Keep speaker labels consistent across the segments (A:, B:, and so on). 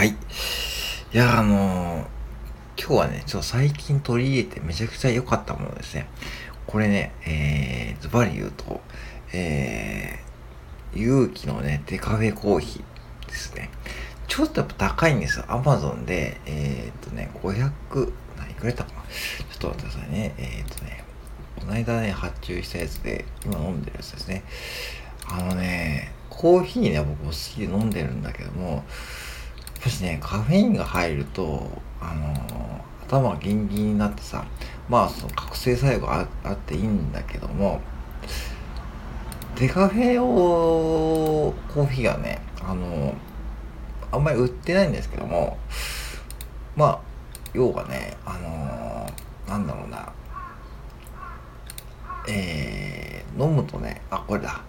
A: はい。いや、あのー、今日はね、ちょっと最近取り入れてめちゃくちゃ良かったものですね。これね、えー、ズバリ言うと、えー、勇気のね、デカフェコーヒーですね。ちょっとやっぱ高いんですよ。アマゾンで、えー、っとね、500、何くれたかなちょっと待ってくださいね。えー、っとね、この間ね、発注したやつで、今飲んでるやつですね。あのね、コーヒーね、僕も好きで飲んでるんだけども、やっぱしね、カフェインが入ると、あの、頭がギンギンになってさ、まあ、その覚醒作用があっていいんだけども、デカフェをコーヒーがね、あの、あんまり売ってないんですけども、まあ、要はね、あの、なんだろうな、えー、飲むとね、あ、これだ。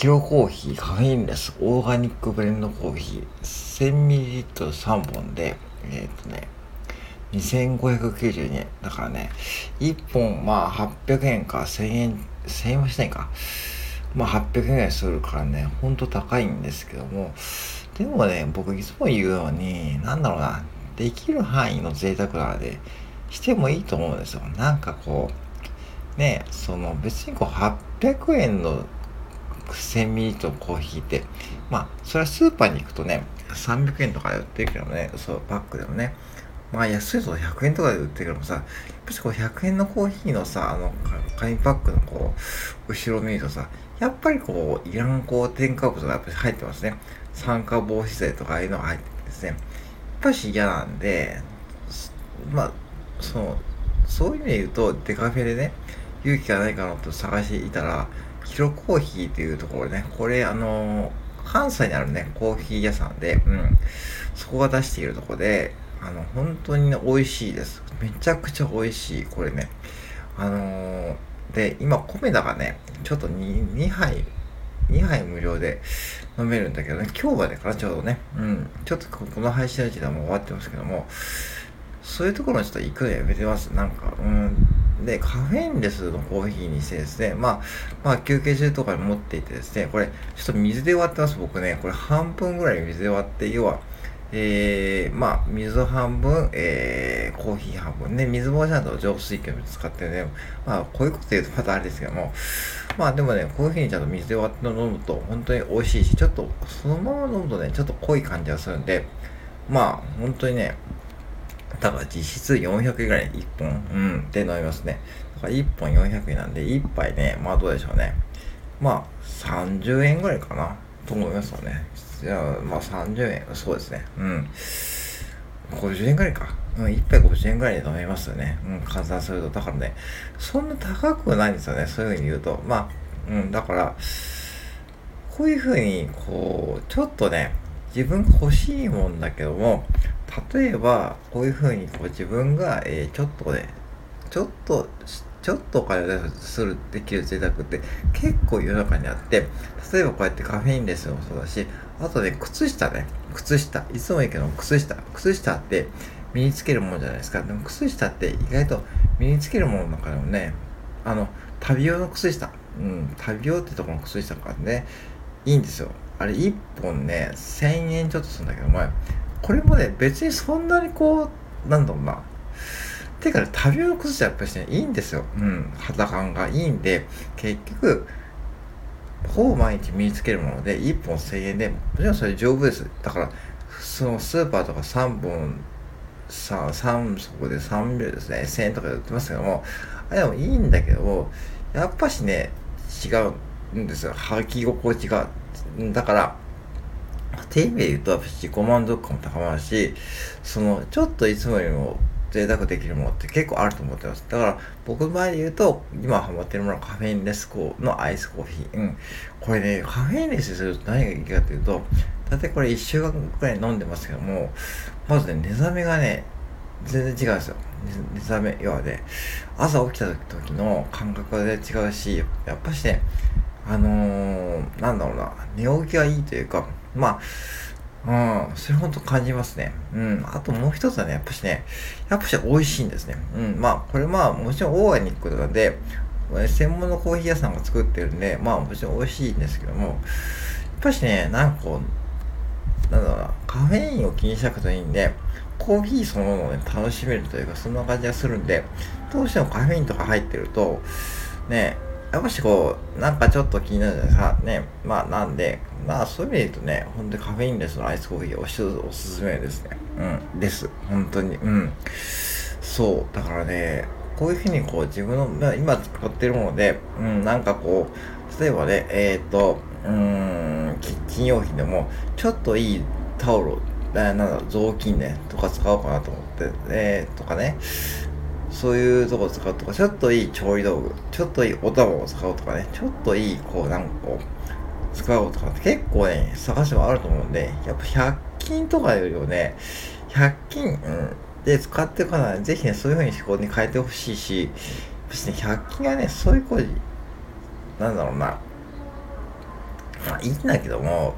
A: ヒロコーヒーカフェインレスオーガニックブレンドコーヒー 1000ml3 本で、えっ、とね、2592円。だからね、1本まあ800円か1000円、1000円はしないか。まあ800円ぐらいするからね、ほんと高いんですけども、でもね、僕いつも言うように、なんだろうな、できる範囲の贅沢なので、してもいいと思うんですよ。なんかこう、ね、その別にこう800円のセミリのコーヒーって、まあ、それはスーパーに行くとね、300円とかで売ってるけどね、そう、パックでもね。まあ、安いと100円とかで売ってるけどもさ、やっぱりこう100円のコーヒーのさ、あの、紙パックのこう、後ろ見るとさ、やっぱりこう、いらんこう、添加物がやっぱり入ってますね。酸化防止剤とかああいうのが入っててですね。やっぱし嫌なんで、まあ、その、そういう意味で言うと、デカフェでね、勇気がないかなと探していたら、ヒロコーヒーっていうところね、これあの関西にあるね、コーヒー屋さんで、うん、そこが出しているところで、あの、本当にね、美味しいです。めちゃくちゃ美味しい、これね。あのー、で、今、米田がね、ちょっと 2, 2杯、2杯無料で飲めるんだけどね、今日はね、からちょうどね、うん、ちょっとこの配信の時代も終わってますけども、そういうところにちょっと行くのやめてます。なんか、うん、で、カフェインレスのコーヒーにしてですね、まあ、まあ、休憩中とかに持っていてですね、これ、ちょっと水で割ってます、僕ね。これ半分ぐらい水で割って、要は、えー、まあ、水半分、えー、コーヒー半分ね、水棒ちゃんと浄水器を使ってね、まあ、こういうこと言うとまたあれですけども、まあでもね、コーヒーにちゃんと水で割って飲むと本当に美味しいし、ちょっとそのまま飲むとね、ちょっと濃い感じがするんで、まあ、本当にね、だから実質400円ぐらい1本、うん、で飲みますね。だから1本400円なんで、1杯ね、まあどうでしょうね。まあ、30円ぐらいかな、と思いますよね。じゃあ、まあ30円、そうですね。うん。50円ぐらいか。うん、1杯50円ぐらいで飲めますよね。うん、換算すると。だからね、そんな高くないんですよね。そういうふうに言うと。まあ、うん、だから、こういうふうに、こう、ちょっとね、自分欲しいもんだけども、例えば、こういうふうにこう自分が、えー、ちょっとね、ちょっと、ちょっとお金をする、できる贅沢って結構世の中にあって、例えばこうやってカフェインレスもそうだし、あとね、靴下ね、靴下、いつも言うけど靴下、靴下って身につけるものじゃないですか。でも靴下って意外と身につけるものの中でもね、あの、旅用の靴下、うん、旅用ってところの靴下とかね、いいんですよ。あれ1本ね、1000円ちょっとするんだけど、前、これもね、別にそんなにこう、なんだろうな。ていうかね、旅の靴下やっぱりね、いいんですよ。うん。肌感がいいんで、結局、ほぼ毎日身につけるもので、1本1000円で、もちろんそれ丈夫です。だから、そのスーパーとか3本、さ、3足で3秒ですね、1000円とかで売ってますけども、あれでもいいんだけどやっぱしね、違うんですよ。履き心地が。だから、っていう意味で言うと、自己満足感も高まるし、その、ちょっといつもよりも贅沢できるものって結構あると思ってます。だから、僕の場合で言うと、今ハマってるものはカフェインレスコーのアイスコーヒー。うん。これね、カフェインレスすると何がいいかというと、だってこれ1週間くらい飲んでますけども、まずね、寝覚めがね、全然違うんですよ。寝覚め、要はね、朝起きた時の感覚が、ね、違うし、やっぱしね、あのー、なんだろうな、寝起きがいいというか、まあ、うん、それ本当感じますね。うん。あともう一つはね、やっぱしね、やっぱし美味しいんですね。うん。まあ、これまあ、もちろんオーガニックなんで、専門のコーヒー屋さんが作ってるんで、まあもちろん美味しいんですけども、やっぱしね、なんかこなんだろうな、カフェインを気にしなくていいんで、コーヒーそのものをね、楽しめるというか、そんな感じがするんで、どうしてもカフェインとか入ってると、ね、やっぱしこう、なんかちょっと気になるじゃないですか。ね。まあなんで、まあそういう意味で言うとね、ほんとカフェインレスのアイスコーヒーおしおすすめですね。うん。です。本当に。うん。そう。だからね、こういうふうにこう自分の、まあ、今使ってるもので、うん、なんかこう、例えばね、えっ、ー、と、うーん、キッチン用品でも、ちょっといいタオル、なんだ、雑巾ね、とか使おうかなと思って、えー、とかね、そういうとこ使うとか、ちょっといい調理道具、ちょっといいお玉を使うとかね、ちょっといい、こう、なんかこう、使うとかって結構ね、探しはあると思うんで、やっぱ100均とかよりもね、100均、うん、で使っていかないぜひね、そういう風に思考に変えてほしいし、別に100均がね、そういう声、なんだろうな、まあいいんだけども、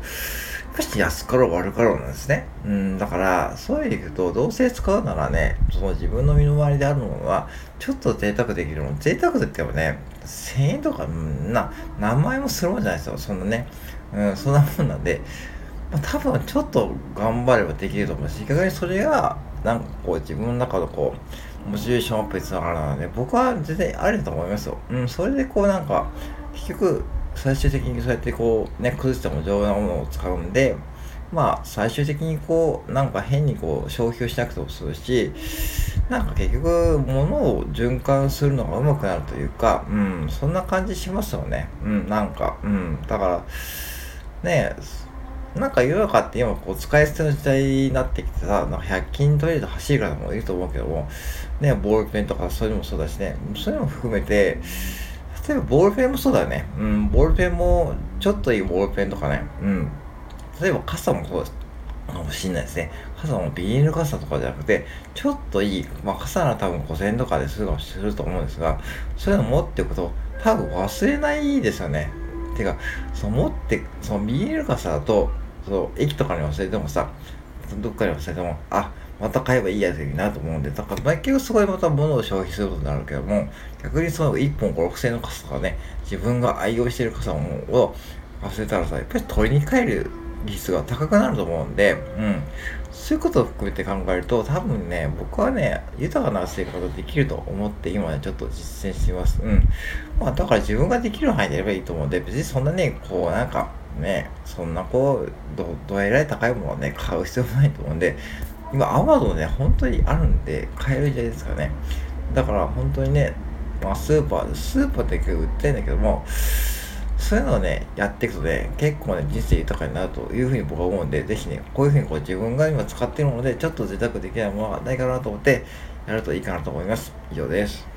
A: やっぱり安かろう悪かろうなんですね。うん、だから、そういう意味で言うと、どうせ使うならね、その自分の身の回りであるものは、ちょっと贅沢できるもの。贅沢と言ってもね、1000円とか、な、何万円もするもんじゃないですよ。そんなね。うん、そんなもんなんで、まあ、多分ちょっと頑張ればできると思うし、逆にそれが、なんかこう自分の中のこう、モチベーションアップにつながるので、僕は全然ありだと思いますよ。うん、それでこうなんか、結局、最終的にそうやってこう、ね、崩しても丈夫なものを使うんで、まあ、最終的にこう、なんか変にこう、消費をしなくてもするし、なんか結局、物を循環するのが上手くなるというか、うん、そんな感じしますよね。うん、なんか、うん、だから、ねなんか世の中って今こう使い捨ての時代になってきてさ、なんか100均とりあえず走る方もいると思うけども、ね、ボールペンとかそういうのもそうだしね、そういうのも含めて、例えばボールペンもそうだよね。うん、ボールペンも、ちょっといいボールペンとかね。うん。例えば傘もそうですかもしんないですね。傘もビニール傘とかじゃなくて、ちょっといい、まあ傘なら多分5000円とかでするかもすると思うんですが、そういうの持っておくと、多分忘れないですよね。てか、その持って、そのビニール傘だと、そう、駅とかに忘れてもさ、どっかに忘れても、あ、また買えばいいやつになると思うんで、だから、結局そこでまた物を消費することになるけども、逆にその1本5、6千円の傘とかね、自分が愛用してる傘を忘れたらさ、やっぱり取りに帰る率が高くなると思うんで、うん。そういうことを含めて考えると、多分ね、僕はね、豊かな生活できると思って今ね、ちょっと実践してます。うん。まあ、だから自分ができる範囲でやればいいと思うんで、別にそんなね、こう、なんか、ね、そんなこう、ど、どえらい高いものはね、買う必要もないと思うんで、今、アマゾンね、本当にあるんで、買える時代ですかね。だから、本当にね、まあ、スーパーで、スーパーで結構売ってるんだけども、そういうのをね、やっていくとね、結構ね、人生豊かになるというふうに僕は思うんで、ぜひね、こういうふうにこう自分が今使っているもので、ちょっと贅沢できないものはないかなと思って、やるといいかなと思います。以上です。